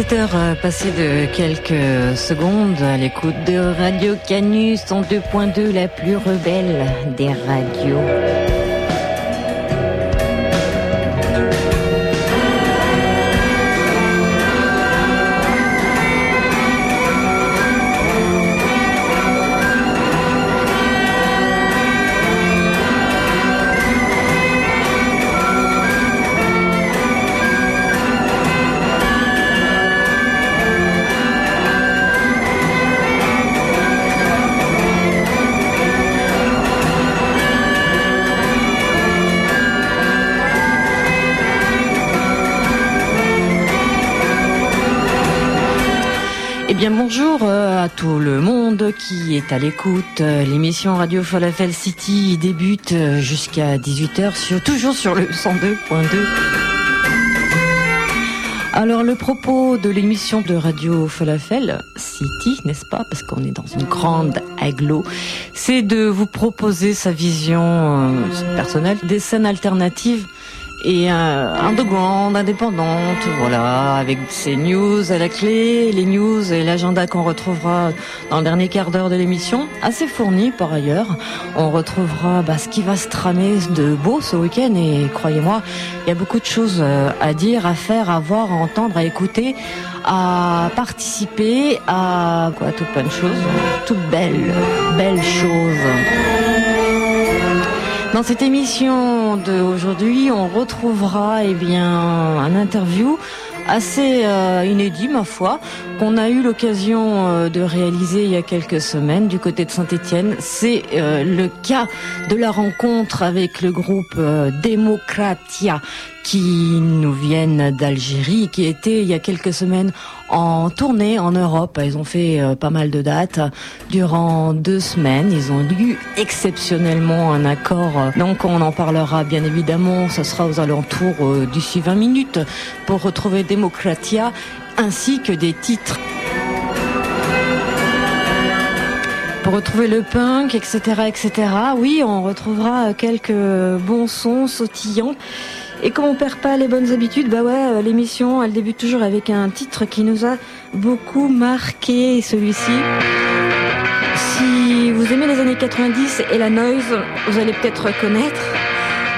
Il est 17h euh, passé de quelques secondes à l'écoute de Radio Canus en 2.2, la plus rebelle des radios. À l'écoute. Euh, l'émission Radio Falafel City débute euh, jusqu'à 18h sur toujours sur le 102.2. Alors le propos de l'émission de Radio Falafel City, n'est-ce pas? Parce qu'on est dans une grande aglo, c'est de vous proposer sa vision personnelle des scènes alternatives et euh, underground, indépendante, voilà, avec ses news à la clé, les news et l'agenda qu'on retrouvera dans le dernier quart d'heure de l'émission, assez fourni par ailleurs. On retrouvera bah, ce qui va se tramer de beau ce week-end et croyez-moi, il y a beaucoup de choses euh, à dire, à faire, à voir, à entendre, à écouter, à participer, à quoi, toute bonne chose, toute belle, belle chose. Dans cette émission d'aujourd'hui, on retrouvera eh bien un interview assez euh, inédit ma foi qu'on a eu l'occasion euh, de réaliser il y a quelques semaines du côté de Saint-Étienne. C'est euh, le cas de la rencontre avec le groupe Democratia qui nous viennent d'Algérie, qui était il y a quelques semaines en tournée en Europe. Ils ont fait euh, pas mal de dates durant deux semaines. Ils ont eu exceptionnellement un accord. Donc on en parlera bien évidemment. Ça sera aux alentours euh, d'ici 20 minutes pour retrouver Democratia ainsi que des titres. Pour retrouver le punk, etc., etc. Oui, on retrouvera quelques bons sons sautillants. Et comme on perd pas les bonnes habitudes, bah ouais, euh, l'émission, elle débute toujours avec un titre qui nous a beaucoup marqué, celui-ci. Si vous aimez les années 90 et la noise, vous allez peut-être connaître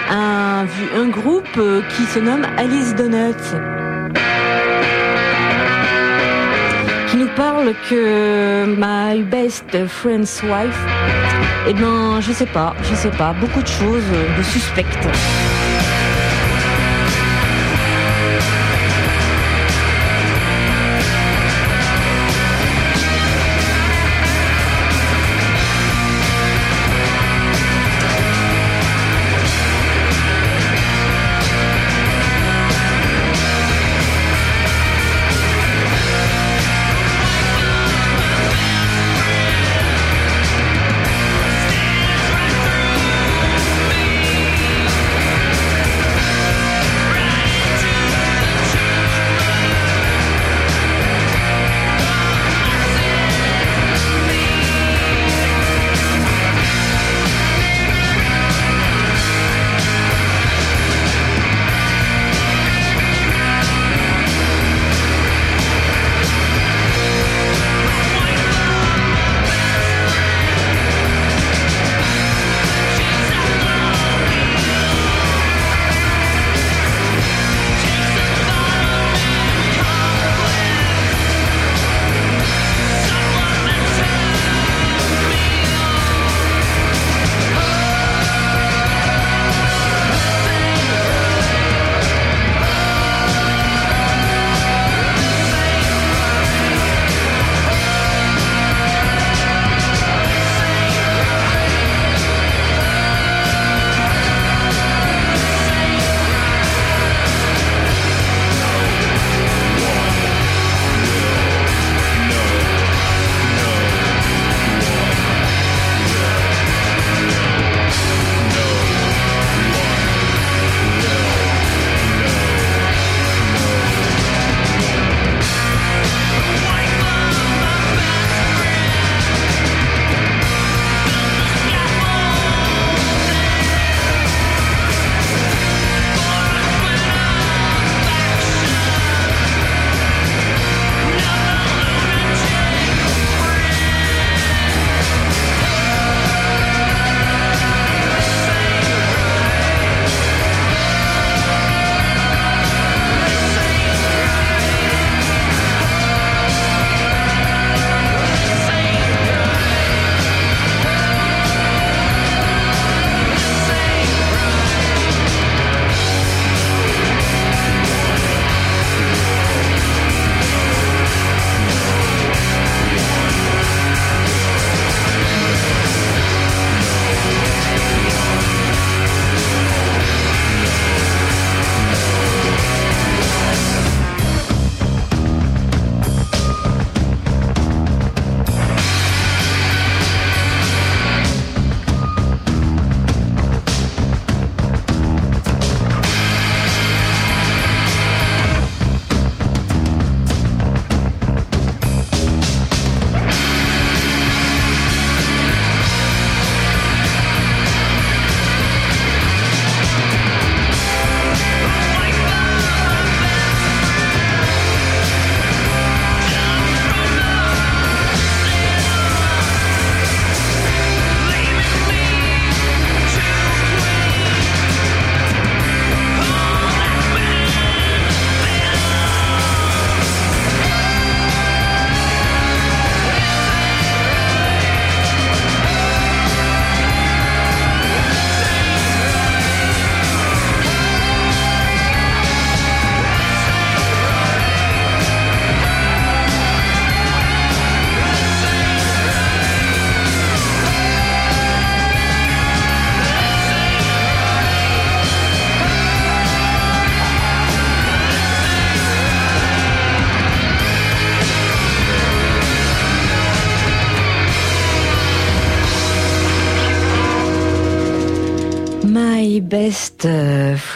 un, un groupe euh, qui se nomme Alice Donuts. Qui nous parle que My Best Friend's Wife, eh ben, je sais pas, je sais pas, beaucoup de choses de suspectes.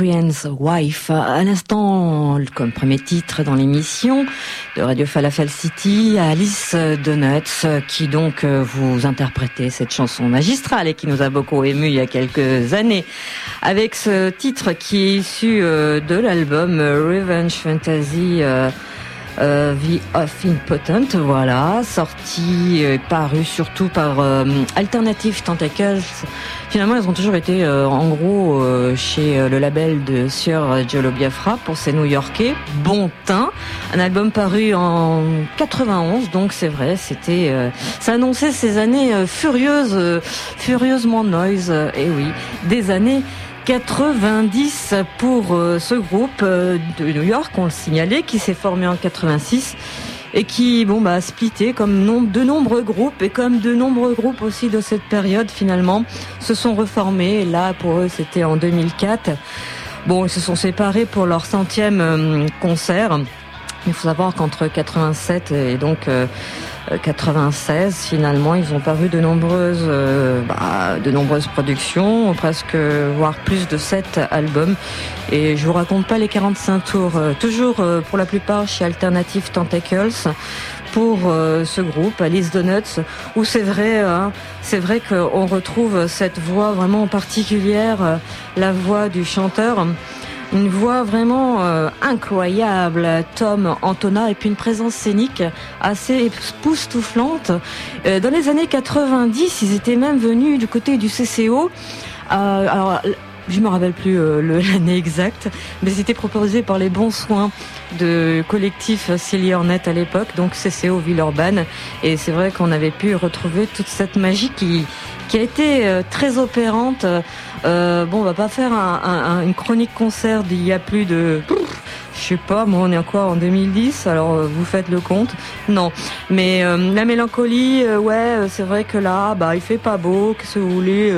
Euh, Friends Wife. À l'instant, comme premier titre dans l'émission de Radio Falafel City, Alice Donuts, qui donc euh, vous interprétait cette chanson magistrale et qui nous a beaucoup ému il y a quelques années, avec ce titre qui est issu euh, de l'album Revenge Fantasy. Euh, The of Impotent, voilà, sorti et paru surtout par Alternative Tentacles Finalement, elles ont toujours été euh, en gros euh, chez euh, le label de Sieur Giolo Biafra pour ces New-Yorkais. Bon teint, un album paru en 91, donc c'est vrai, c'était, ça annonçait ces années furieuses, furieusement noise. et oui, des années 90 pour ce groupe de New York, on le signalait, qui s'est formé en 86 et qui bon bah a splitté comme de nombreux groupes et comme de nombreux groupes aussi de cette période finalement se sont reformés. Là pour eux c'était en 2004. Bon ils se sont séparés pour leur centième euh, concert. Il faut savoir qu'entre 87 et donc euh, 96 finalement ils ont paru de nombreuses euh, bah, de nombreuses productions presque voire plus de 7 albums. Et je vous raconte pas les 45 tours. Euh, toujours euh, pour la plupart chez Alternative Tentacles pour ce groupe Alice Donuts où c'est vrai hein, c'est vrai qu'on retrouve cette voix vraiment particulière la voix du chanteur une voix vraiment euh, incroyable, Tom Antona, et puis une présence scénique assez époustouflante. Euh, dans les années 90, ils étaient même venus du côté du CCO. Euh, je me rappelle plus l'année exacte, mais c'était proposé par les bons soins de collectif Célie à l'époque, donc CCO Villeurbanne. Et c'est vrai qu'on avait pu retrouver toute cette magie qui, qui a été très opérante euh, bon, on va pas faire une chronique concert d'il y a plus de... Je sais pas, moi on est encore en 2010, alors euh, vous faites le compte. Non, mais euh, la mélancolie, ouais, c'est vrai que là, bah il fait pas beau, que vous voulez,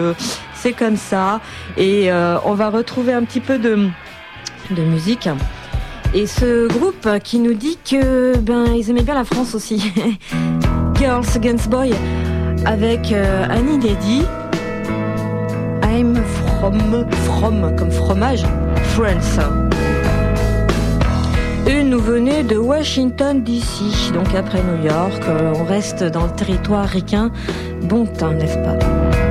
c'est comme ça. Et on va retrouver un petit peu de, de musique. Et ce groupe qui nous dit que ben ils aimaient bien la France aussi. Girls Against Boys avec Annie Deddy I'm from, from comme fromage, France. Une nous venait de Washington DC, donc après New York, euh, on reste dans le territoire ricain. Bon temps, n'est-ce pas?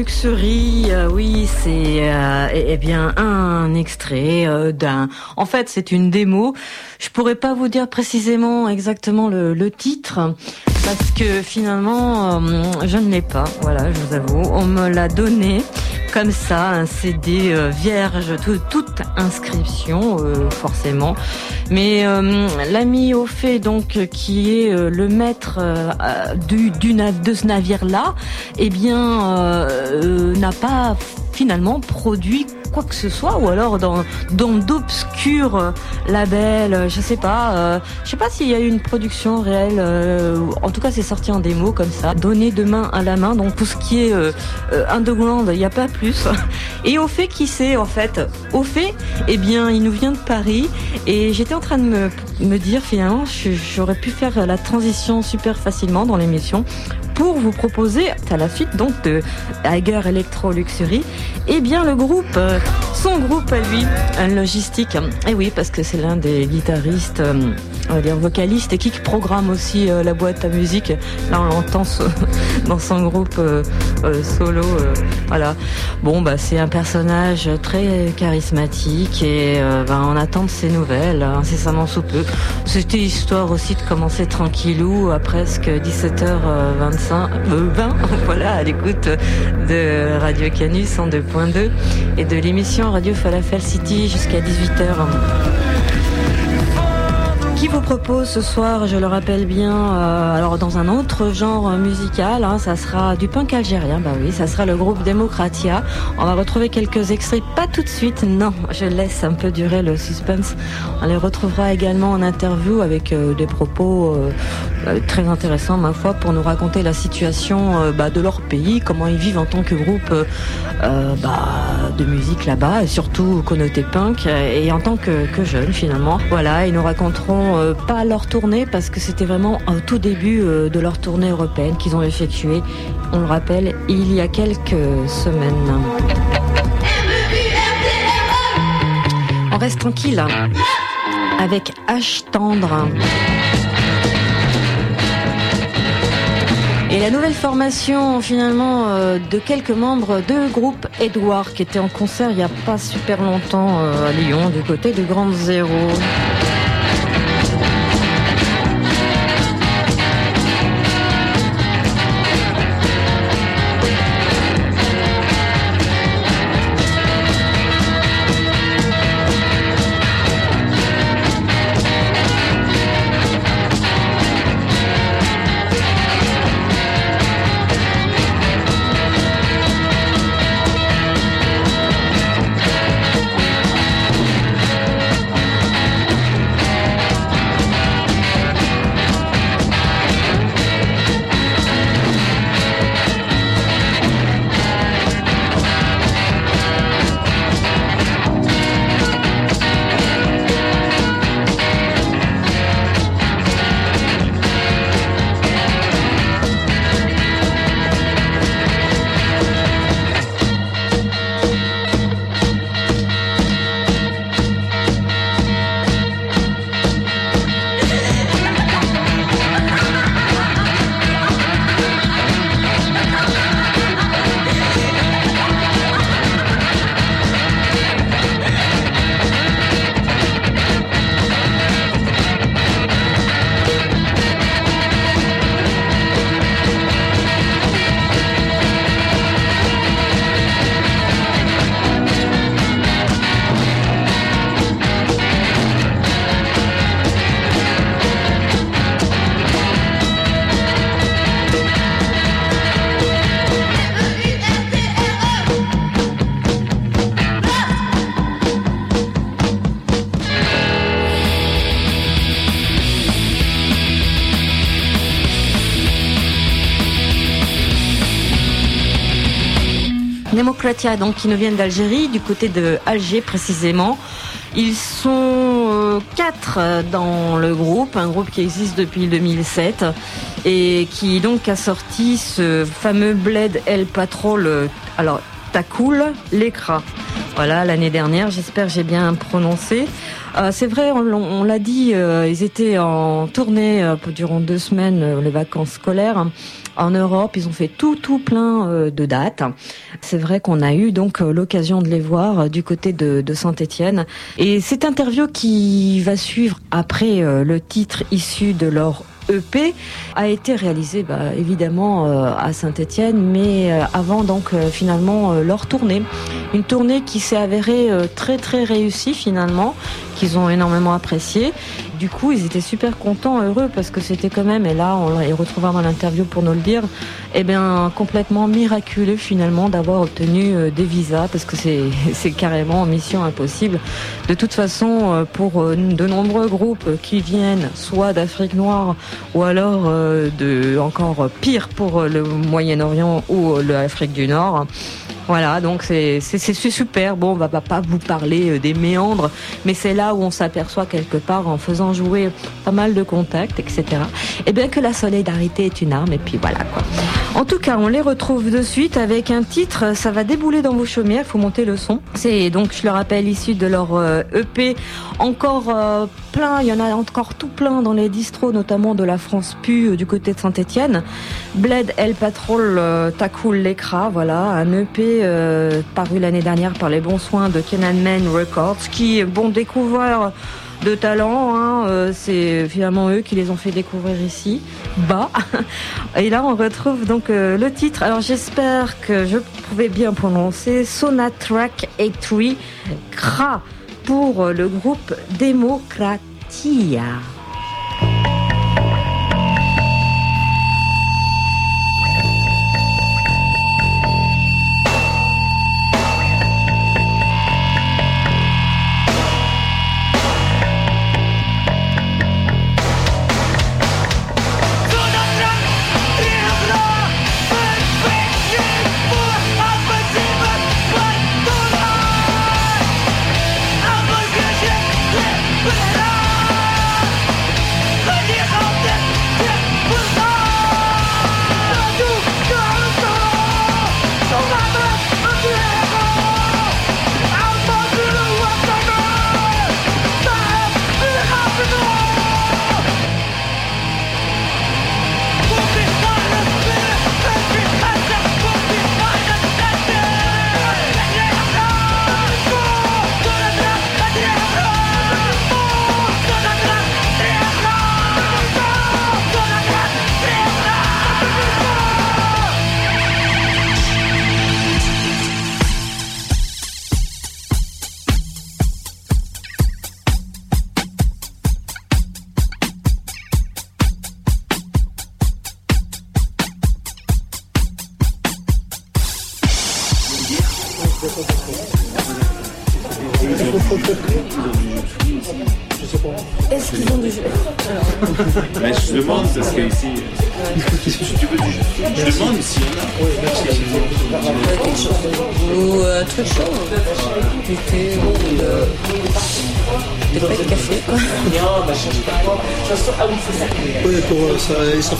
Luxury, euh, oui, c'est euh, eh, eh bien un extrait d'un. En fait, c'est une démo. Je pourrais pas vous dire précisément exactement le, le titre parce que finalement, je ne l'ai pas. Voilà, je vous avoue, on me l'a donné comme ça, un CD vierge, toute inscription forcément. Mais l'ami au donc qui est le maître de ce navire là, eh bien, euh, euh, n'a pas finalement produit quoi que ce soit ou alors dans dans d'obscurs labels je sais pas euh, je sais pas s'il y a eu une production réelle en tout cas c'est sorti en démo comme ça. Donné de main à la main donc pour ce qui est underground il n'y a pas plus. Et au fait qui c'est en fait? Au fait eh bien il nous vient de Paris et j'étais en train de me, me dire finalement j'aurais pu faire la transition super facilement dans l'émission pour vous proposer, à la suite donc de Hager Electro Luxury, eh bien le groupe, euh, son groupe à lui, un logistique. Et eh oui, parce que c'est l'un des guitaristes, euh, on va dire vocalistes, et qui programme aussi euh, la boîte à musique. Là, on l'entend dans son groupe solo. voilà. Bon, bah c'est un personnage très charismatique et bah, on attend de ses nouvelles incessamment sous peu. C'était histoire aussi de commencer tranquillou à presque 17h25 20, voilà, à l'écoute de Radio Canus en 2.2 et de l'émission Radio Falafel City jusqu'à 18h qui vous propose ce soir, je le rappelle bien, euh, alors dans un autre genre musical, hein, ça sera du punk algérien, bah oui, ça sera le groupe Democratia. On va retrouver quelques extraits, pas tout de suite, non, je laisse un peu durer le suspense. On les retrouvera également en interview avec euh, des propos euh, très intéressants, ma foi, pour nous raconter la situation bah, de leur pays, comment ils vivent en tant que groupe bah, de musique là-bas, et surtout connoté punk, et en tant que, que jeunes finalement. Voilà, ils nous raconteront euh, pas leur tournée parce que c'était vraiment au tout début euh, de leur tournée européenne qu'ils ont effectuée, on le rappelle, il y a quelques semaines. On reste tranquille avec H tendre. Et la nouvelle formation finalement euh, de quelques membres de groupe Edouard qui était en concert il n'y a pas super longtemps à Lyon du côté de Grande Zéro. Donc qui nous viennent d'Algérie, du côté de Alger précisément. Ils sont euh, quatre dans le groupe, un groupe qui existe depuis 2007 et qui donc a sorti ce fameux Bled El Patrol, alors Takoul, l'écra. Voilà, l'année dernière, j'espère j'ai bien prononcé. Euh, c'est vrai, on, l'a dit, euh, ils étaient en tournée euh, durant deux semaines, les vacances scolaires. En Europe, ils ont fait tout, tout plein de dates. C'est vrai qu'on a eu donc l'occasion de les voir du côté de, Saint-Étienne. Et cette interview qui va suivre après le titre issu de leur EP a été réalisé bah, évidemment euh, à Saint-Étienne, mais euh, avant donc euh, finalement leur tournée, une tournée qui s'est avérée très très réussie finalement, qu'ils ont énormément apprécié. Du coup, ils étaient super contents, heureux, parce que c'était quand même, et là, on les retrouvera dans l'interview pour nous le dire, eh bien, complètement miraculeux finalement d'avoir obtenu euh, des visas, parce que c'est carrément mission impossible. De toute façon, euh, pour euh, de nombreux groupes qui viennent soit d'Afrique noire, ou alors de encore pire pour le Moyen-Orient ou l'Afrique du Nord, voilà, donc c'est super. Bon, on va pas vous parler euh, des méandres, mais c'est là où on s'aperçoit quelque part en faisant jouer pas mal de contacts, etc. Eh bien que la solidarité est une arme, et puis voilà quoi. En tout cas, on les retrouve de suite avec un titre, ça va débouler dans vos chaumières, il faut monter le son. C'est donc, je le rappelle, issu de leur EP, euh, e encore euh, plein, il y en a encore tout plein dans les distros, notamment de la France Pu du côté de Saint-Etienne. Bled El Patrol Takoul Lekra, voilà, un EP euh, paru l'année dernière par les bons soins de Kenan Man Records, qui, bon, découvreur de talent, hein, euh, c'est finalement eux qui les ont fait découvrir ici, bas. Et là, on retrouve donc euh, le titre. Alors, j'espère que je pouvais bien prononcer Sonatrack 83 Kra pour le groupe Democratia.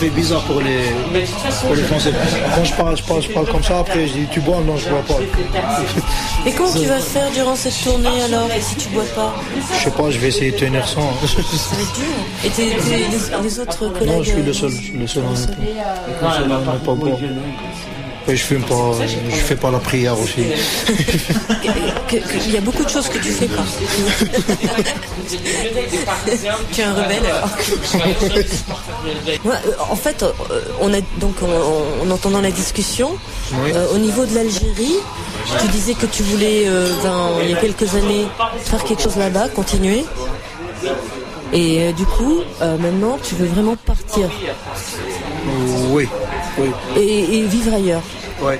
Fait bizarre pour les, pour les Français. Quand je parle, je parle, je parle comme ça, après je dis tu bois, non je bois pas. Et comment tu vas faire durant cette tournée alors si tu bois pas Je sais pas, je vais essayer de tenir sans. Et t'es, les, autres collègues Non, je suis le seul, je suis le seul en pas boire. Je fume pas, je fais pas la prière aussi. Il y a beaucoup de choses que tu fais pas. tu es un rebelle alors. en fait, euh, on a donc en, entendant la discussion, euh, au niveau de l'Algérie, tu disais que tu voulais, euh, il y a quelques années, faire quelque chose là-bas, continuer. Et du coup, maintenant, tu veux vraiment partir. Oui. Et, vivre ailleurs. Oui.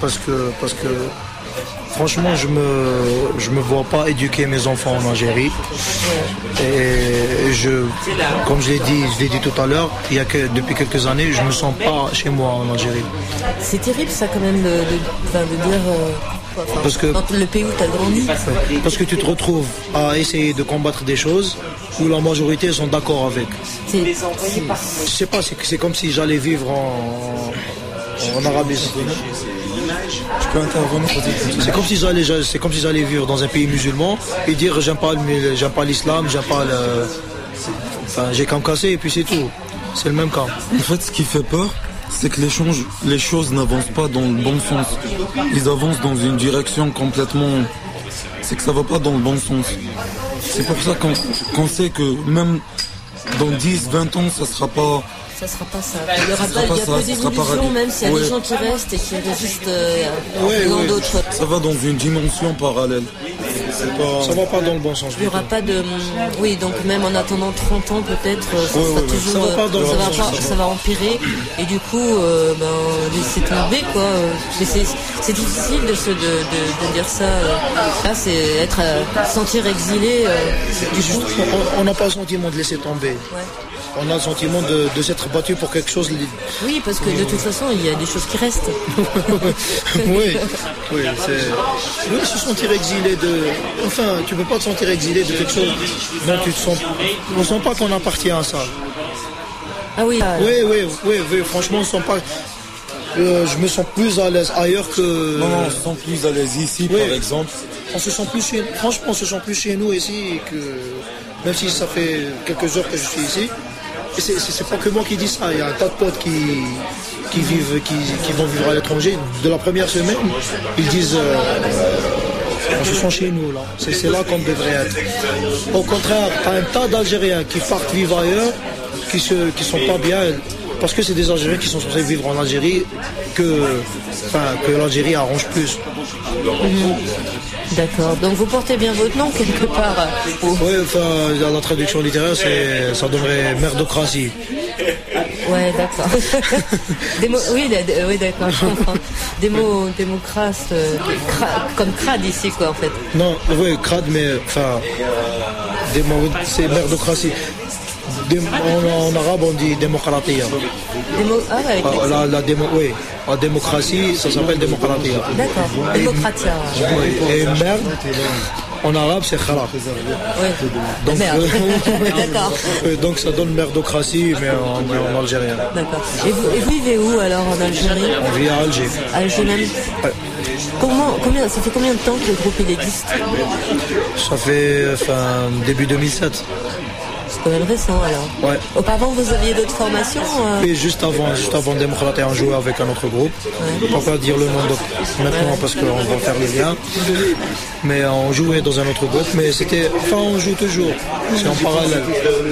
Parce que, parce que franchement, je me, je me vois pas éduquer mes enfants en Algérie. Et je, comme je l'ai dit, je l'ai dit tout à l'heure, il y a que depuis quelques années, je me sens pas chez moi en Algérie. C'est terrible ça quand même de, dire. Euh, parce que, dans le pays où tu as grandi. Parce que tu te retrouves à essayer de combattre des choses où la majorité sont d'accord avec. Je sais pas, c'est comme si j'allais vivre en, en Arabie Saoudite Je peux intervenir C'est comme s'ils allaient, c'est comme s'ils allaient vivre dans un pays musulman et dire j'aime pas, le- j'aime pas l'islam, j'aime pas le, enfin j'ai qu'à me casser et puis c'est tout. C'est le même cas. En fait, ce qui fait peur, c'est que les, changes- les choses n'avancent pas dans le bon sens. Ils avancent dans une direction complètement... C'est que ça va pas dans le bon sens. C'est pour ça qu'on qu'on sait que même dans 10, 20 ans, ça sera pas... Ça sera pas ça. Il y aura sera pas, pas il y a pas d'évolution, rapide. même s'il y a Ouais. des gens qui restent et qui résistent euh, en Ouais, d'autres. Ça va dans une dimension parallèle. Pas... Ça va pas dans le bon sens. Il n'y aura pas de. Oui, donc même en attendant 30 ans, peut-être, euh, ça Ouais, sera ouais, ouais. toujours. Ça va pas dans euh, le ça bon va, sens, pas- ça va empirer. Et du coup, euh, ben, laisser tomber, quoi. euh, Mais c'est c'est difficile de, se, de, de, de dire ça. Là, c'est être. euh, se sentir exilé. euh, du coup. On- On n'a pas le sentiment de laisser tomber. On a le sentiment de, de s'être battu pour quelque chose. Oui, parce que de toute façon, il y a des choses qui restent. oui, oui, c'est. Oui, se sentir exilé de. Enfin, tu peux pas te sentir exilé de quelque chose dont tu te sens. On sent pas qu'on appartient à ça. Ah oui. ah, Oui, oui, oui, oui, franchement, on sent pas. Euh, je me sens plus à l'aise ailleurs que. Non, non, on se sent plus à l'aise ici, Oui. par exemple. On se sent plus chez. Franchement, on se sent plus chez nous ici que. Même si ça fait quelques heures que je suis ici. C'est- pas que moi qui dis ça. Il y a un tas de potes qui, qui vivent, qui, qui vont vivre à l'étranger. De la première semaine, ils disent. euh, on se sent chez nous là. C'est là qu'on devrait être. Au contraire, un tas d'Algériens qui partent vivre ailleurs, qui se, qui sont pas bien. Parce que c'est des Algériens qui sont censés vivre en Algérie que, enfin, que l'Algérie arrange plus. D'accord. Donc vous portez bien votre nom quelque part. euh, au- Oui, enfin, dans la traduction littéraire, c'est, ça donnerait merdocratie. Ouais, d'accord. Oui, oui, d'accord, je comprends. Des mots, des mots crasses, euh, cra- comme crade ici, quoi, en fait. Non, oui, crade, mais enfin, des mots- c'est merdocratie. En, en arabe, on dit démocratie. Mots, ah ouais, Ah, La, la, démo, oui, la démocratie, ça s'appelle démocratie. d'accord. Démocratia. Oui, Et merde, en arabe, c'est khala. Oui. Donc, Merde. euh, d'accord. euh, donc ça donne merdocratie, mais en, en algérien. D'accord. Et vous, et vous vivez où alors en Algérie? On vit à Alger. Alger même Ouais. Comment, combien, Ça fait combien de temps que le groupe il existe? Ça fait enfin, début 2007. C'est quand même récent alors. Ouais. Auparavant vous aviez d'autres formations euh, Et juste avant, juste avant Démocratie, on jouait avec un autre groupe. Peux pas dire le nom de- maintenant parce qu'on va faire le lien. Mais on jouait dans un autre groupe. Mais c'était, enfin, on joue toujours. C'est en parallèle.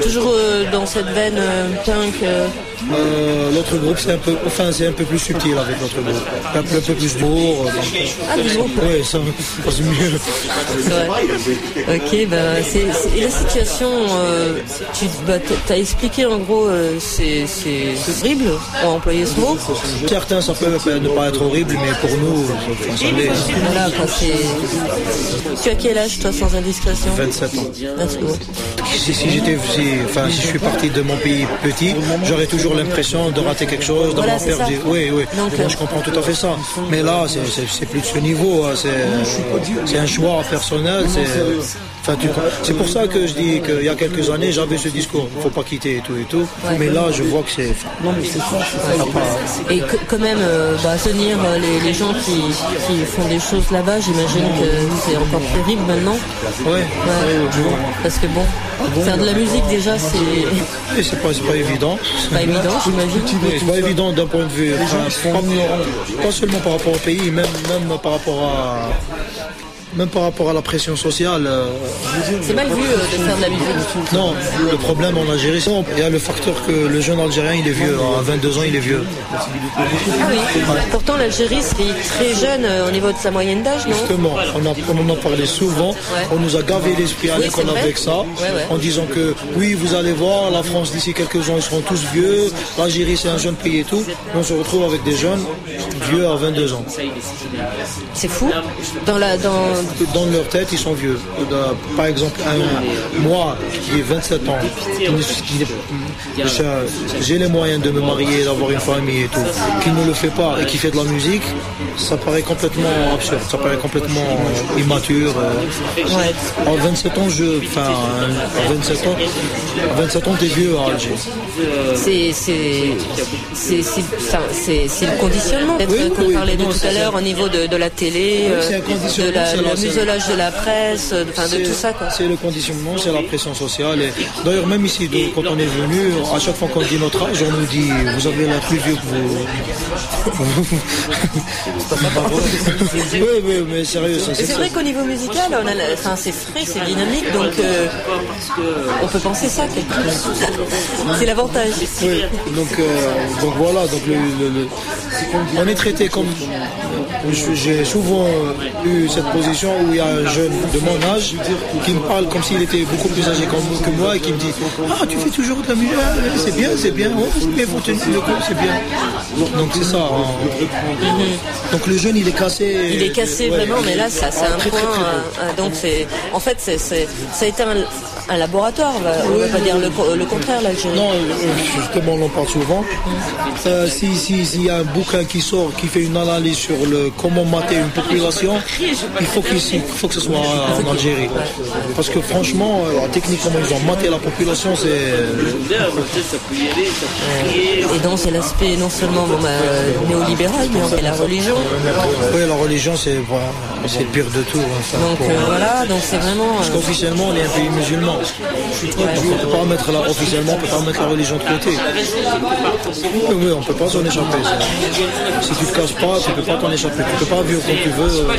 Toujours euh, dans cette veine euh, punk. euh, Euh, l'autre groupe, c'est un peu, enfin, c'est un peu plus subtil avec l'autre groupe. Un peu, un peu plus d'humour. Ah, du groupe. Oui, ça, c'est mieux. Vrai. Ok, ben c'est la situation. tu bah, t'as expliqué en gros, c'est horrible. On va employer ce mot. Certains, ça peut ne pas être horrible, mais pour nous, enfin, ça l'est. Voilà. Tu as quel âge toi sans indiscrétion 27 ans. 27 ans. Si, si j'étais, si, enfin, si je suis parti de mon pays petit, j'aurais toujours l'impression de rater quelque chose, d'avoir Voilà, perdu. ça. Oui, oui. Donc, moi, je comprends tout à fait ça. Mais là, c'est- plus de ce niveau. hein. C'est c'est un choix personnel. C'est enfin, tu- c'est pour ça que je dis qu'il y a quelques années, j'avais ce discours. Il faut pas quitter et tout et tout. Mais là, je vois que c'est. Non, mais c'est ça. Et que- quand même, euh, bah, tenir euh, les, les gens qui, qui font des choses là-bas, j'imagine que c'est encore terrible maintenant. Ouais. Ouais. Parce que bon, faire de la musique déjà, c'est Et c'est pas, pas évident. pas évident, j'imagine. C'est pas évident d'un point de vue. pas, pas seulement par rapport au pays, même, même par rapport à. Même par rapport à la pression sociale. euh, C'est mal vu euh, de faire de la musique. Non, le problème en Algérie, c'est il y a le facteur que le jeune Algérien, il est vieux. À 22 ans, il est vieux. Ah oui. Pourtant, l'Algérie, c'est très jeune euh, au niveau de sa moyenne d'âge, non? Justement, on, a, on en a parlé souvent. On nous a gavé l'esprit à Oui, l'école avec ça, Ouais, ouais. en disant que oui, vous allez voir, la France d'ici quelques ans, ils seront tous vieux. L'Algérie, c'est un jeune pays et tout. On se retrouve avec des jeunes vieux à 22 ans. C'est fou. Dans la, dans, dans leur tête, ils sont vieux. Par exemple, moi, qui ai 27 ans, qui je- j'ai les moyens de me marier, d'avoir une famille et tout, qui ne le fait pas et qui fait de la musique, ça paraît complètement absurde, ça paraît complètement euh, immature. euh. À 27 ans, je, enfin, à 27 ans, à 27 ans, t'es vieux à Alger. C'est c'est le conditionnement peut-être Oui, qu'on oui, parlait de non, tout à l'heure au niveau de, de la télé, Oui, euh, de la, muselage de la presse, de, enfin, de tout ça. C'est le conditionnement, c'est la pression sociale. D'ailleurs, même ici, donc, quand on est venu, à chaque fois qu'on dit notre âge, on nous dit vous avez l'air plus vieux que vous. oui, oui, mais sérieux, ça, c'est c'est vrai qu'au niveau musical, on a, la- enfin, c'est frais, c'est dynamique, donc euh, on peut penser ça quelque chose. c'est l'avantage. Oui, donc, euh, donc voilà, donc le, le- le- on est traité comme. J'ai souvent eu cette position où il y a un jeune de mon âge qui me parle comme s'il était beaucoup plus âgé que moi et qui me dit Ah, tu fais toujours de la musique, c'est bien, c'est bien, oh, mais faut tenir le coup, c'est bien. Donc c'est ça. hein. Donc le jeune il est cassé. Il est cassé Ouais, vraiment, mais là, ça, c'est un très, point. très, très, euh, donc, c'est, en fait, c'est, ça a été un, un laboratoire. On va, on va pas dire le, co- le contraire, l'Algérie. Non, justement, on en parle souvent. Euh, si si- s'il y a un bouquin qui sort, qui fait une analyse sur le comment mater une population, il faut qu'il il faut que ce soit en Algérie. Parce que franchement, euh, techniquement, ils ont maté la population, c'est Et donc, c'est l'aspect non seulement bon, bah, néolibéral, mais la religion. oui, la religion, c'est voilà, c'est le pire de tout. enfin, Donc, pour- euh, voilà, donc c'est vraiment. euh, Parce qu'officiellement, on est un pays musulman. Donc, on peut pas mettre la, officiellement, on peut pas mettre la religion de côté. Oui, oui, on peut pas s'en échapper. ça. Si tu te casses pas, tu peux pas t'en échapper. Tu peux pas vivre comme tu veux. euh,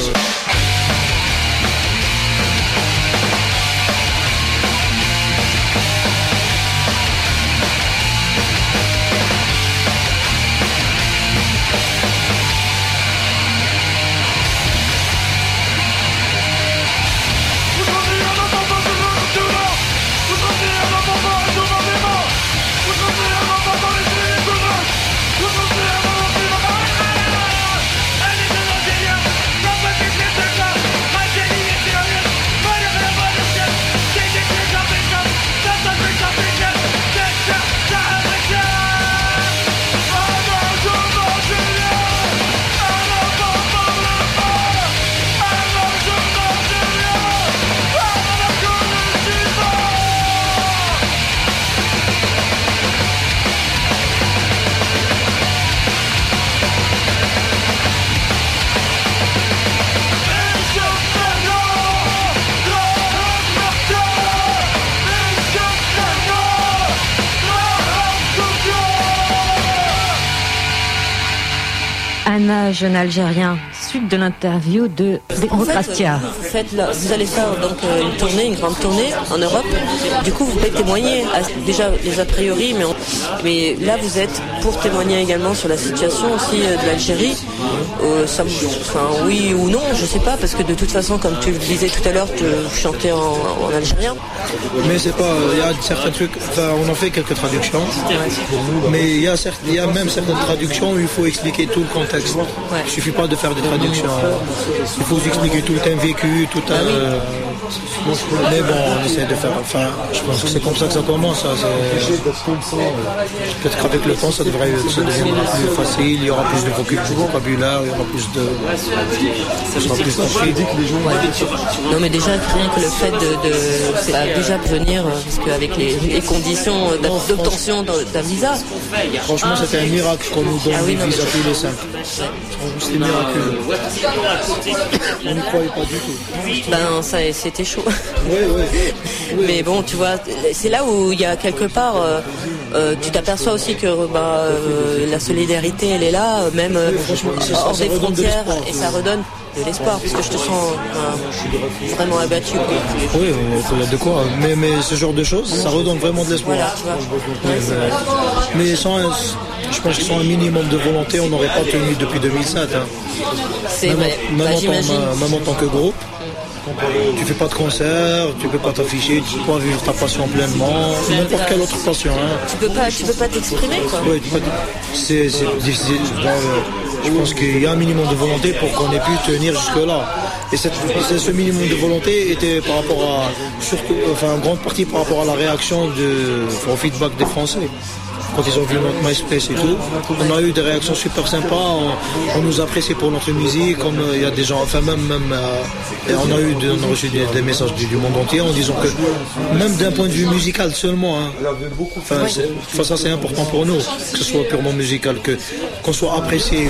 jeune Algérien, suite de l'interview de En fait, Démocratia. vous, faites là- vous allez faire donc euh, une tournée, une grande tournée en Europe. Du coup, vous pouvez témoigner à- déjà les a priori, mais, on- mais là vous êtes pour témoigner également sur la situation aussi euh, de l'Algérie. Euh, ça enfin, oui ou non, je sais pas, parce que de toute façon, comme tu le disais tout à l'heure, tu chantais en, en algérien. Mais c'est pas, il y a certains trucs, enfin on en fait quelques traductions, mais il y, a certes- il y a même certaines traductions où il faut expliquer tout le contexte. Il suffit pas de faire des traductions, il faut expliquer tout un vécu, tout un... mais bon, on essaie de faire, enfin je pense que c'est comme ça que ça commence. c'est- Peut-être qu'avec le temps ça, devrait, ça deviendra plus facile, il y aura plus de vocabulaire, il y aura plus de... Ça sera plus. Non, mais déjà rien que le fait de, c'est déjà venir, euh, parce qu'avec les, les conditions d'ob- d'obtention d'un visa, Franchement, c'était un miracle qu'on nous donne Ah oui, des visas tous les cinq. C'était miraculeux. On n'y croyait pas du tout. ben ça c'était chaud. Oui. Mais bon, tu vois, c'est là où il y a quelque part, euh, euh, tu t'aperçois aussi que bah, euh, la solidarité, elle est là, même hors des de frontières, et ça redonne de l'espoir, parce que je te sens vraiment abattu. quoi. Oui, il de quoi. Mais, mais ce genre de choses, ça redonne vraiment de l'espoir. Voilà. Mais, sans un, je pense que sans un minimum de volonté, on n'aurait pas tenu depuis 2007. hein. C'est Même, vrai, même bah, en même en tant que groupe. Tu fais pas de concert, tu peux pas t'afficher, tu peux pas vivre ta passion pleinement, n'importe quelle autre passion. Hein. Tu peux pas, tu peux pas t'exprimer quoi. Ouais, c'est difficile. Euh, Je pense qu'il y a un minimum de volonté pour qu'on ait pu tenir jusque-là. Et cette, ce minimum de volonté était par rapport à, surtout, enfin, en grande partie par rapport à la réaction de, au feedback des Français quand ils ont vu notre MySpace et tout. On a eu des réactions super sympas, on, nous apprécie pour notre musique, comme il y a des gens, enfin même, même euh, on a eu on a reçu des, messages du, monde entier en disant que même d'un point de vue musical seulement, hein, enfin, ça c'est important pour nous, que ce soit purement musical, que qu'on soit apprécié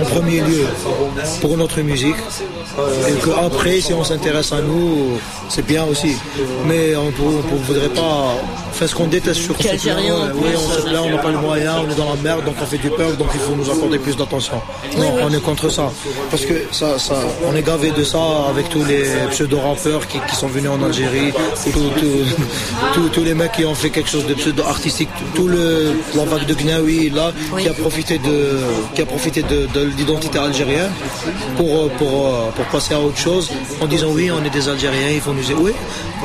en premier lieu pour notre musique, et qu'après si on s'intéresse à nous, c'est bien aussi. Mais on ne voudrait pas faire ce qu'on déteste sur ce on se plaint, on n'a pas les moyens, on est dans la merde, donc on fait du peur, donc il faut nous accorder plus d'attention. Non, on est contre ça. Parce que ça, ça, on est gavé de ça avec tous les pseudo-rappeurs qui, sont venus en Algérie, tous les mecs qui ont fait quelque chose de pseudo-artistique, tout le, la vague de Gnawi là, qui a profité de, qui a profité de, l'identité algérienne pour, pour, pour passer à autre chose en disant oui, on est des Algériens, il faut nous oui.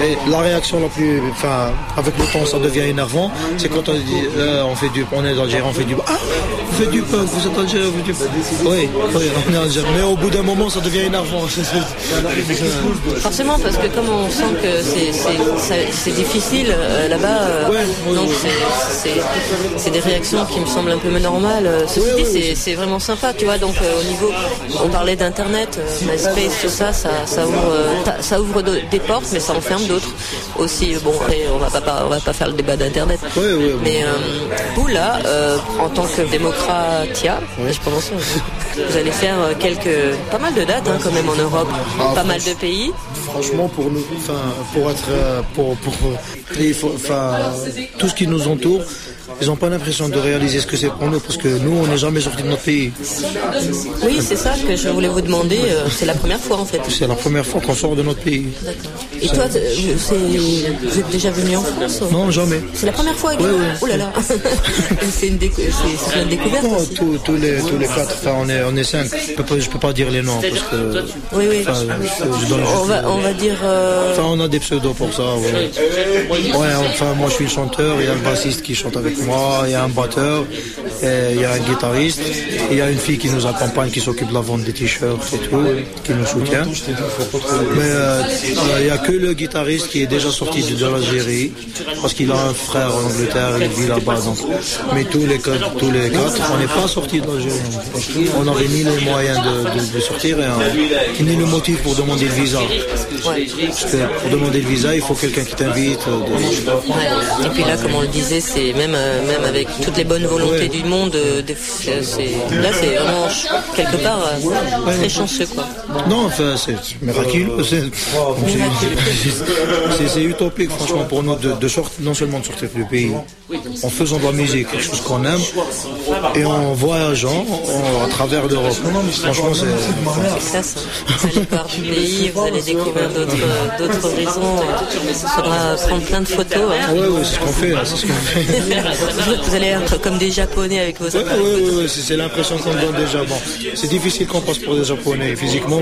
Et la réaction la plus, enfin, avec le temps, ça devient énervant, c'est quand on dit euh, on fait du, on est Algérien, on fait du, ah, vous faites du punk, vous êtes Algérien, vous faites du, oui, oui, on est Algérien. Mais au bout d'un moment, ça devient énervant. Forcément, parce que comme on sent que c'est difficile euh, là-bas, euh, donc c'est des réactions qui me semblent un peu normales. Ceci c'est vraiment sympa, tu vois. Donc au niveau, on parlait d'internet, MySpace, tout ça, ça, ça ouvre, ça ouvre des portes, mais ça enferme d'autres aussi. Bon, après, on va pas, on va pas faire le débat d'internet. Mais euh, vous, là, euh, en tant que démocratia, je prononce, vous allez faire euh, quelques, pas mal de dates hein, quand même en Europe, ah, pas mal de pays. Franchement, pour nous, enfin, pour être, pour, pour, enfin, tout ce qui nous entoure, ils n'ont pas l'impression de réaliser ce que c'est pour nous, parce que nous, on n'est jamais sorti de notre pays. Oui, c'est ça que je voulais vous demander. Euh, c'est la première fois, en fait. C'est la première fois qu'on sort de notre pays. Et toi, vous êtes déjà venu en France Non, jamais. C'est la première fois Oui, oui. Oh là là C'est une, découverte Non, tous, les, tous les quatre, enfin, on est, on est cinq. Je ne peux, peux, pas dire les noms, parce que... Oui, oui. on, va, on va dire... Euh, enfin, on a des pseudos pour ça, ouais. ouais. enfin, moi, je suis chanteur, il y a le bassiste qui chante avec moi, il y a un batteur, il y a un guitariste, il y a une fille qui nous accompagne, qui s'occupe de la vente des t-shirts et tout, qui nous soutient. Mais euh, il n'y a que le guitariste qui est déjà sorti de l'Algérie, parce qu'il a un frère en Angleterre, il vit là-bas. Mais tous les, quatre, tous les quatre, on n'est pas sorti de l'Algérie. On n'avait ni les moyens de, sortir, et, ni le motif pour demander le visa. Pour demander le visa, il faut quelqu'un qui t'invite. Et puis là, comme on le disait, c'est même euh, même avec toutes les bonnes volontés du monde, euh, là c'est vraiment quelque part euh, très chanceux quoi. Non, enfin c'est miraculeux, c'est utopique franchement pour nous de, sortir, non seulement de sortir du pays, en faisant de la musique, quelque chose qu'on aime, et en voyageant à travers l'Europe. Franchement c'est... Ça, vous allez voir du pays, vous allez découvrir d'autres horizons, il faudra prendre plein de photos. Hein. Oui, oui, c'est ce qu'on fait, c'est ce qu'on fait. Vous allez être comme des Japonais avec vos Oui, oui, oui, c'est l'impression qu'on donne déjà. Bon, c'est difficile qu'on passe pour des Japonais physiquement,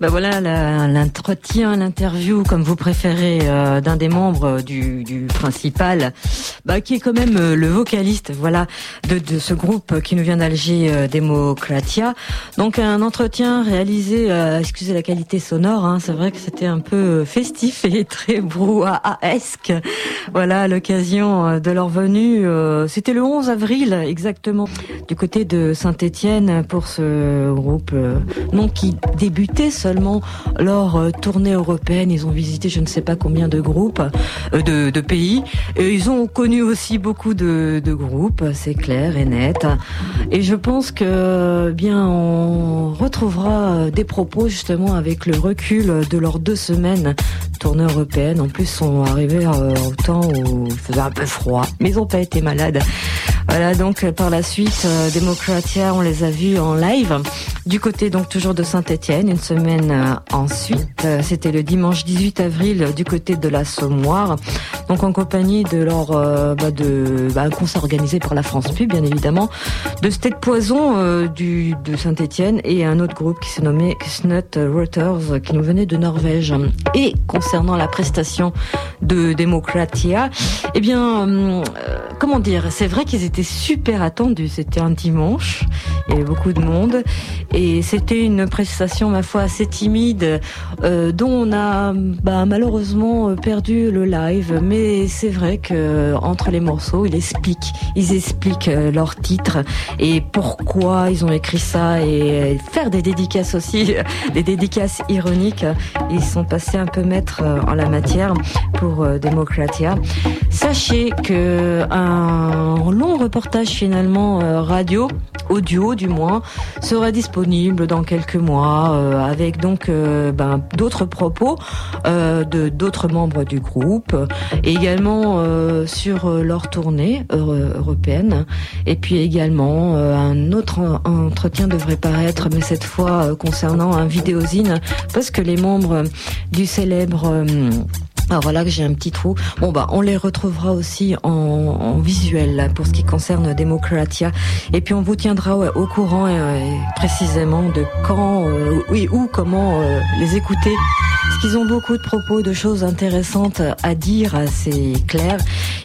Ben voilà l'entretien, l'interview, comme vous préférez, euh, d'un des membres du, du principal, bah, qui est quand même euh, le vocaliste, voilà, de, ce groupe qui nous vient d'Alger, euh, Democratia. Donc un entretien réalisé, excusez la qualité sonore, hein, c'est vrai que c'était un peu festif et très brouhaha-esque. Voilà l'occasion de leur venue. c'était le 11 avril exactement, du côté de Saint-Étienne pour ce groupe, non qui débutait seulement leur euh, tournée européenne. Ils ont visité je ne sais pas combien de groupes, euh, de, pays. Ils ont connu aussi beaucoup de, groupes, c'est clair et net. Et je pense que bien on retrouvera des propos justement avec le recul de leurs deux semaines tournée européenne. En plus, sont arrivés euh, au temps où il faisait un peu froid, mais ils n'ont pas été malades. Voilà, donc par la suite, Democratia, on les a vus en live Du côté donc toujours de Saint-Étienne, une semaine euh, ensuite, euh, c'était le dimanche 18 avril du côté de la Sommoire, donc en compagnie de leur euh, bah, de bah, un concert organisé par la France Pub bien évidemment, de State Poison du de Saint-Étienne et un autre groupe qui s'est nommé Snut Reuters qui nous venait de Norvège. Et concernant la prestation de Democratia, eh bien comment dire, c'est vrai qu'ils étaient super attendus. C'était un dimanche, il y avait beaucoup de monde et c'était une prestation ma foi assez timide euh, dont on a bah, malheureusement perdu le live. Mais c'est vrai que entre les morceaux ils expliquent ils expliquent euh, leur titre et pourquoi ils ont écrit ça et faire des dédicaces aussi des dédicaces ironiques. Ils sont passés un peu maîtres euh, en la matière pour Democratia. Sachez que un long reportage finalement radio audio du moins sera disponible dans quelques mois euh, avec donc euh, ben, d'autres propos euh, de d'autres membres du groupe et également sur leur tournée européenne. Et puis également un autre entretien devrait paraître mais cette fois concernant un vidéosine parce que les membres du célèbre alors voilà que j'ai un petit trou. Bon bah on les retrouvera aussi en, visuel pour ce qui concerne Democratia. Et puis on vous tiendra au courant euh, précisément de quand, euh, oui, où, comment euh, les écouter. Parce qu'ils ont beaucoup de propos, de choses intéressantes à dire, c'est clair.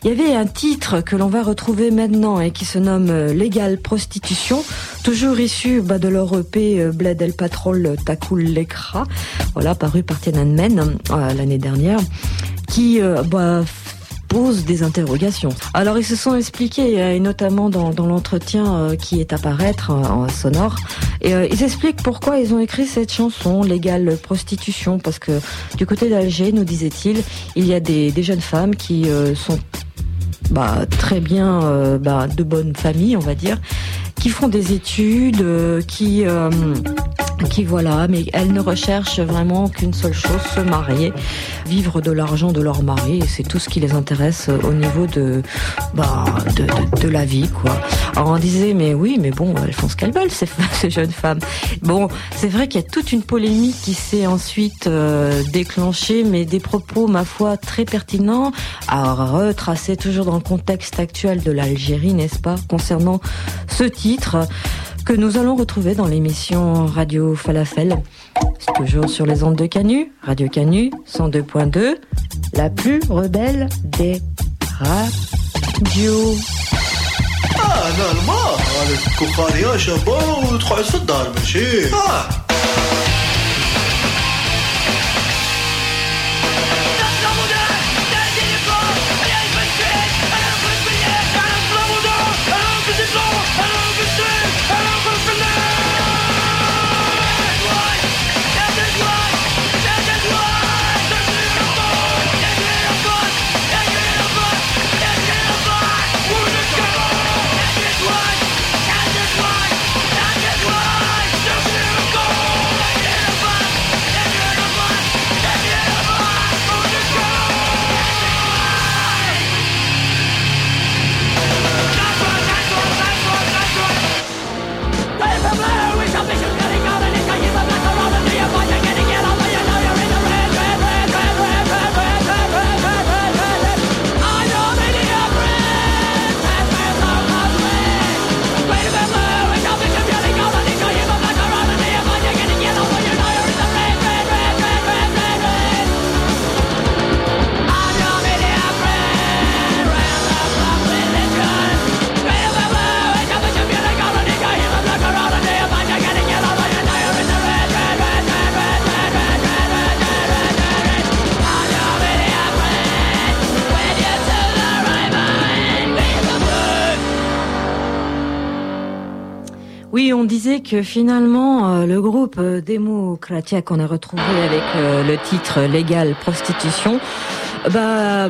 Il y avait un titre que l'on va retrouver maintenant et qui se nomme Légal Prostitution, toujours issu bah, de leur EP Bled El Patrol Takul Lekra, voilà, paru par Tiananmen l'année dernière qui euh, bah, pose des interrogations. Alors ils se sont expliqués, euh, et notamment dans, l'entretien euh, qui est à paraître en sonore, et ils expliquent pourquoi ils ont écrit cette chanson, Légale Prostitution, parce que du côté d'Alger, nous disait-il, il y a des, jeunes femmes qui sont bah, très bien bah, de bonne famille, on va dire, qui font des études, qui qui voilà, mais elles ne recherchent vraiment qu'une seule chose, se marier, vivre de l'argent de leur mari, et c'est tout ce qui les intéresse au niveau de, bah, de, la vie, quoi. Alors on disait, mais oui, mais bon, elles font ce qu'elles veulent, ces, ces, jeunes femmes. Bon, c'est vrai qu'il y a toute une polémique qui s'est ensuite euh, déclenchée, mais des propos, ma foi, très pertinents, à retracer toujours dans le contexte actuel de l'Algérie, n'est-ce pas, concernant ce titre que nous allons retrouver dans l'émission Radio Falafel. C'est toujours sur les ondes de Canu, Radio Canu 102.2, la plus rebelle des radios. Ah, on que finalement, euh, le groupe euh, Démocratia qu'on a retrouvé avec euh, le titre Légal Prostitution, bah,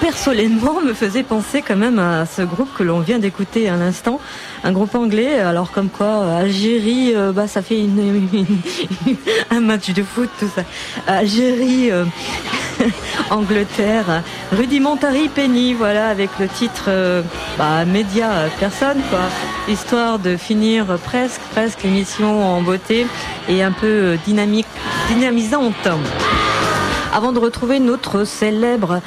personnellement me faisait penser quand même à ce groupe que l'on vient d'écouter à l'instant, un groupe anglais. Alors comme quoi, Algérie, bah ça fait un match de foot tout ça. Algérie Angleterre. Rudimentary Penny, voilà, avec le titre euh, bah, média personne, quoi. Histoire de finir presque, presque l'émission en beauté et un peu dynamique, dynamisante. Avant de retrouver notre célèbre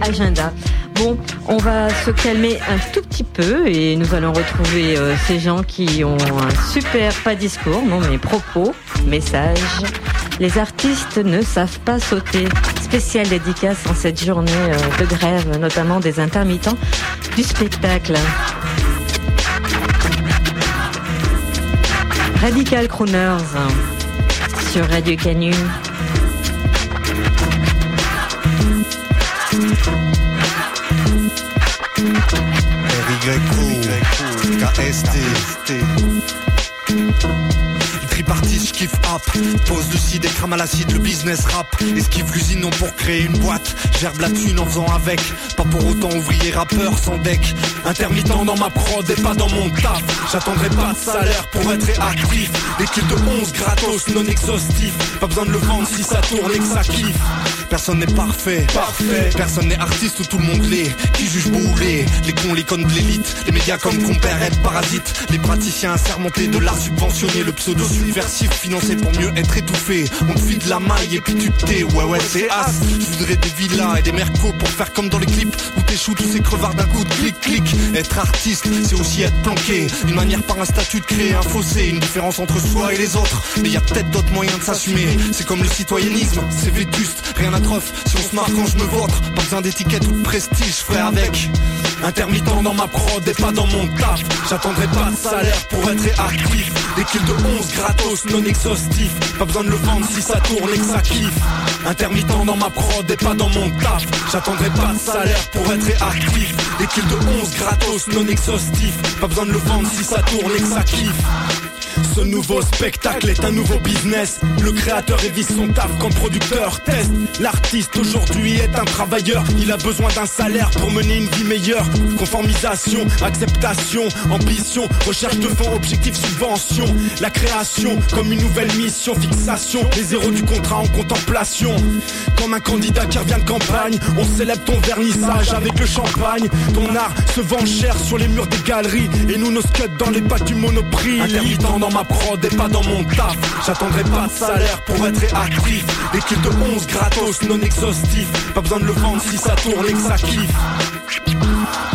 agenda. Bon, on va se calmer un tout petit peu et nous allons retrouver euh, ces gens qui ont un super, pas discours, non mais propos, message. Les artistes ne savent pas sauter. Spéciale dédicace en cette journée euh, de grève, notamment des intermittents du spectacle. Radical Crooners sur Radio Canu. Tripartite, je kiffe hop Pose le cid et crame à l'acide, le business rap. Esquive l'usine non pour créer une boîte. Gerbe la thune en faisant avec. Pas pour autant ouvrier rappeur sans deck. Intermittent dans ma prod et pas dans mon taf. J'attendrai pas de salaire pour être réactif. Des de 11 gratos non exhaustifs. Pas besoin de le vendre si ça tourne et que ça kiffe Personne n'est parfait, parfait. Personne n'est artiste où tout le monde l'est. Qui juge bouler Les cons, les connes de l'élite. Les médias comme compère et parasites. Les praticiens assermentés de l'art subventionné. Le pseudo subversif financé pour mieux être étouffé. On te file la maille et puis tu t'es. Ouais, ouais, c'est as. Je voudrais des villas et des mercos pour faire comme dans les clips où t'échoues tous ces crevards d'un coup de clic-clic. Être artiste, c'est aussi être planqué. Une manière par un statut de créer un fossé. Une différence entre soi et les autres. Mais y a peut-être d'autres moyens de s'assumer. C'est comme le citoyennisme, c'est vétuste. Rien à si on se marre quand je me vautre. Pas besoin d'étiquette ou de prestige, frère avec Intermittent dans ma prod et pas dans mon taf. J'attendrai pas de salaire pour être réactif. Des kills de 11 gratos non exhaustifs Pas besoin de le vendre si ça tourne et que ça kiffe. Intermittent dans ma prod et pas dans mon taf. J'attendrai pas de salaire pour être réactif. Des kills de 11 gratos non exhaustifs Pas besoin de le vendre si ça tourne et que ça kiffe ce nouveau spectacle est un nouveau business. Le créateur évite son taf quand le producteur teste. L'artiste aujourd'hui est un travailleur. Il a besoin d'un salaire pour mener une vie meilleure. Conformisation, acceptation, ambition, recherche de fonds, objectif, subvention. La création comme une nouvelle mission, fixation. Les héros du contrat en contemplation. Comme un candidat qui revient de campagne, on célèbre ton vernissage avec le champagne. Ton art se vend cher sur les murs des galeries. Et nous nos scuds dans les bacs du monoprix dans ma prod et pas dans mon taf. J'attendrai pas de salaire pour être réactif. Des de 11 gratos non exhaustifs. Pas besoin de le vendre si ça tourne et que ça kiffe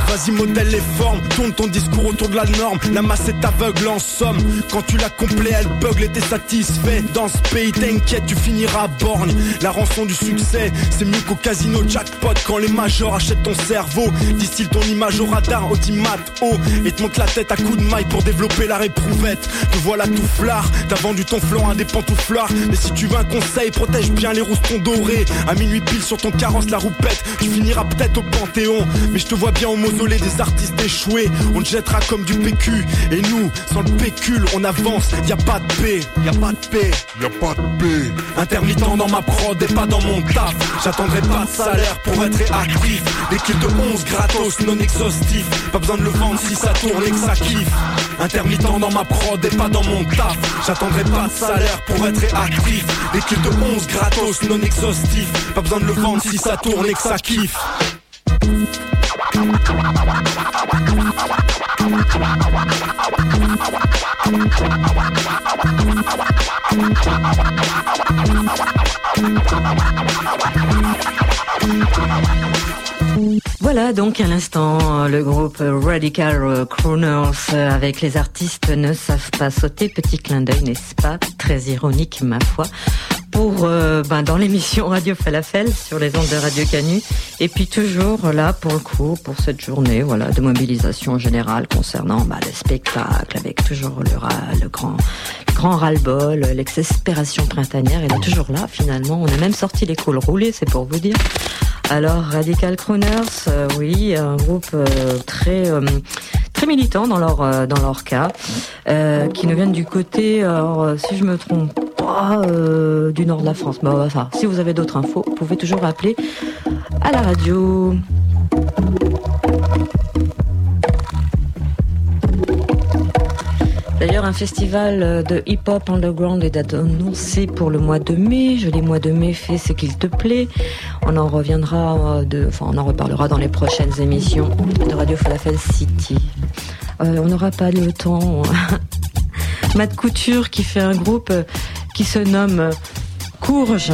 Vas-y modèle les formes, tourne ton discours autour de la norme. La masse est aveugle en somme. Quand tu l'as complet elle bugle et t'es satisfait. Dans ce pays t'inquiète tu finiras à borgne. La rançon du succès c'est mieux qu'au casino jackpot. Quand les majors achètent ton cerveau Distille ton image au radar ultimate haut Et te monte la tête à coups de maille pour développer la réprouvette. Te voilà tout flard, t'as vendu ton flanc à des pantouflards. Mais si tu veux un conseil protège bien les roustons dorés. À minuit pile sur ton carrosse la roupette Tu finiras peut-être au panthéon Mais je te vois bien au mausolée des artistes échoués. On te jettera comme du PQ. Et nous, sans le pécule, on avance. Y a pas de paix, y a pas de paix, y a pas de paix. Intermittent dans ma prod et pas dans mon taf. J'attendrai pas de salaire pour être réactif. Des kills de 11 gratos non exhaustifs. Pas besoin de le vendre si ça tourne et que ça kiffe. Intermittent dans ma prod et pas dans mon taf. J'attendrai pas de salaire pour être réactif. Des kills de 11 gratos non exhaustifs. Pas besoin de le vendre si ça tourne et que ça kiffe. Voilà donc à l'instant le groupe Radical Crooners avec les artistes ne savent pas sauter. Petit clin d'œil, n'est-ce pas? Très ironique ma foi pour euh, ben, dans l'émission Radio Falafel sur les ondes de Radio Canu. Et puis toujours là pour le coup pour cette journée voilà de mobilisation générale concernant ben, les spectacles avec toujours le, le grand le grand ras-le-bol l'exaspération printanière. Elle est toujours là finalement on a même sorti les coules roulées c'est pour vous dire. Alors Radical Crooners euh, oui un groupe euh, très très militant dans leur cas qui nous viennent du côté si je me trompe euh, du nord de la France. Bon, enfin, si vous avez d'autres infos, vous pouvez toujours appeler à la radio. D'ailleurs, un festival de hip-hop underground est annoncé pour le mois de mai. Les mois de mai, fais ce qu'il te plaît. On en reviendra, de, enfin, on en reparlera dans les prochaines émissions de Radio Falafel City. Euh, on n'aura pas le temps. Matt Couture qui fait un groupe qui se nomme Courge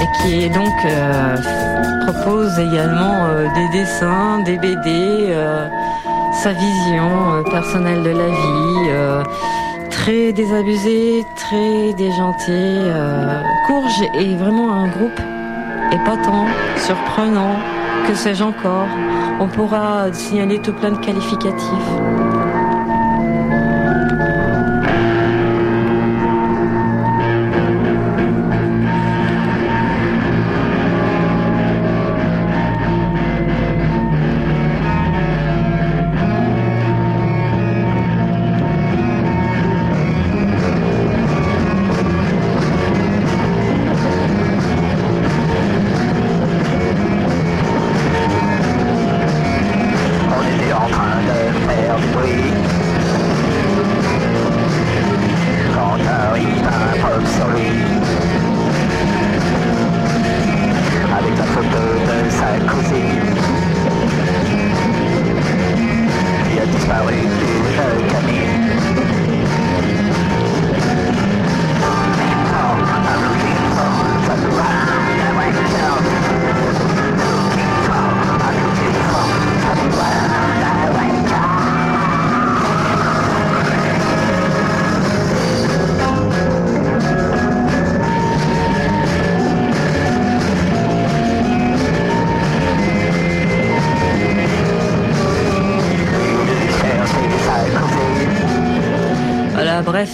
et qui donc euh, propose également euh, des dessins, des BD, euh, sa vision personnelle de la vie, très désabusé, très déjanté. Courge est vraiment un groupe épatant, surprenant, que sais-je encore. On pourra signaler tout plein de qualificatifs.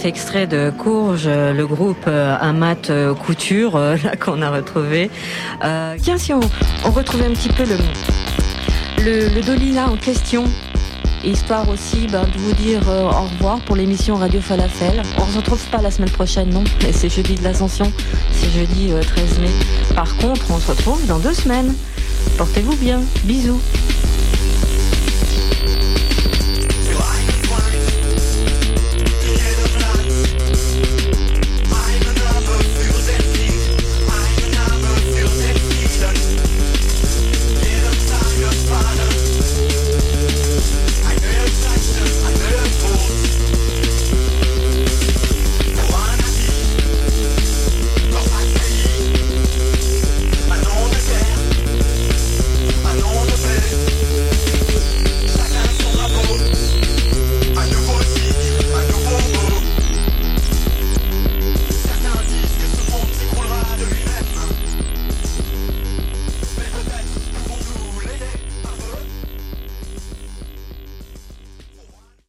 Extrait de Courge, le groupe euh, Amat euh, Couture, euh, là qu'on a retrouvé. tiens, si on, retrouvait un petit peu le, le, Dolina en question, histoire aussi ben, de vous dire au revoir pour l'émission Radio Falafel. On se retrouve pas la semaine prochaine, non C'est jeudi de l'Ascension, c'est jeudi 13 mai. Par contre, on se retrouve dans deux semaines. Portez-vous bien, bisous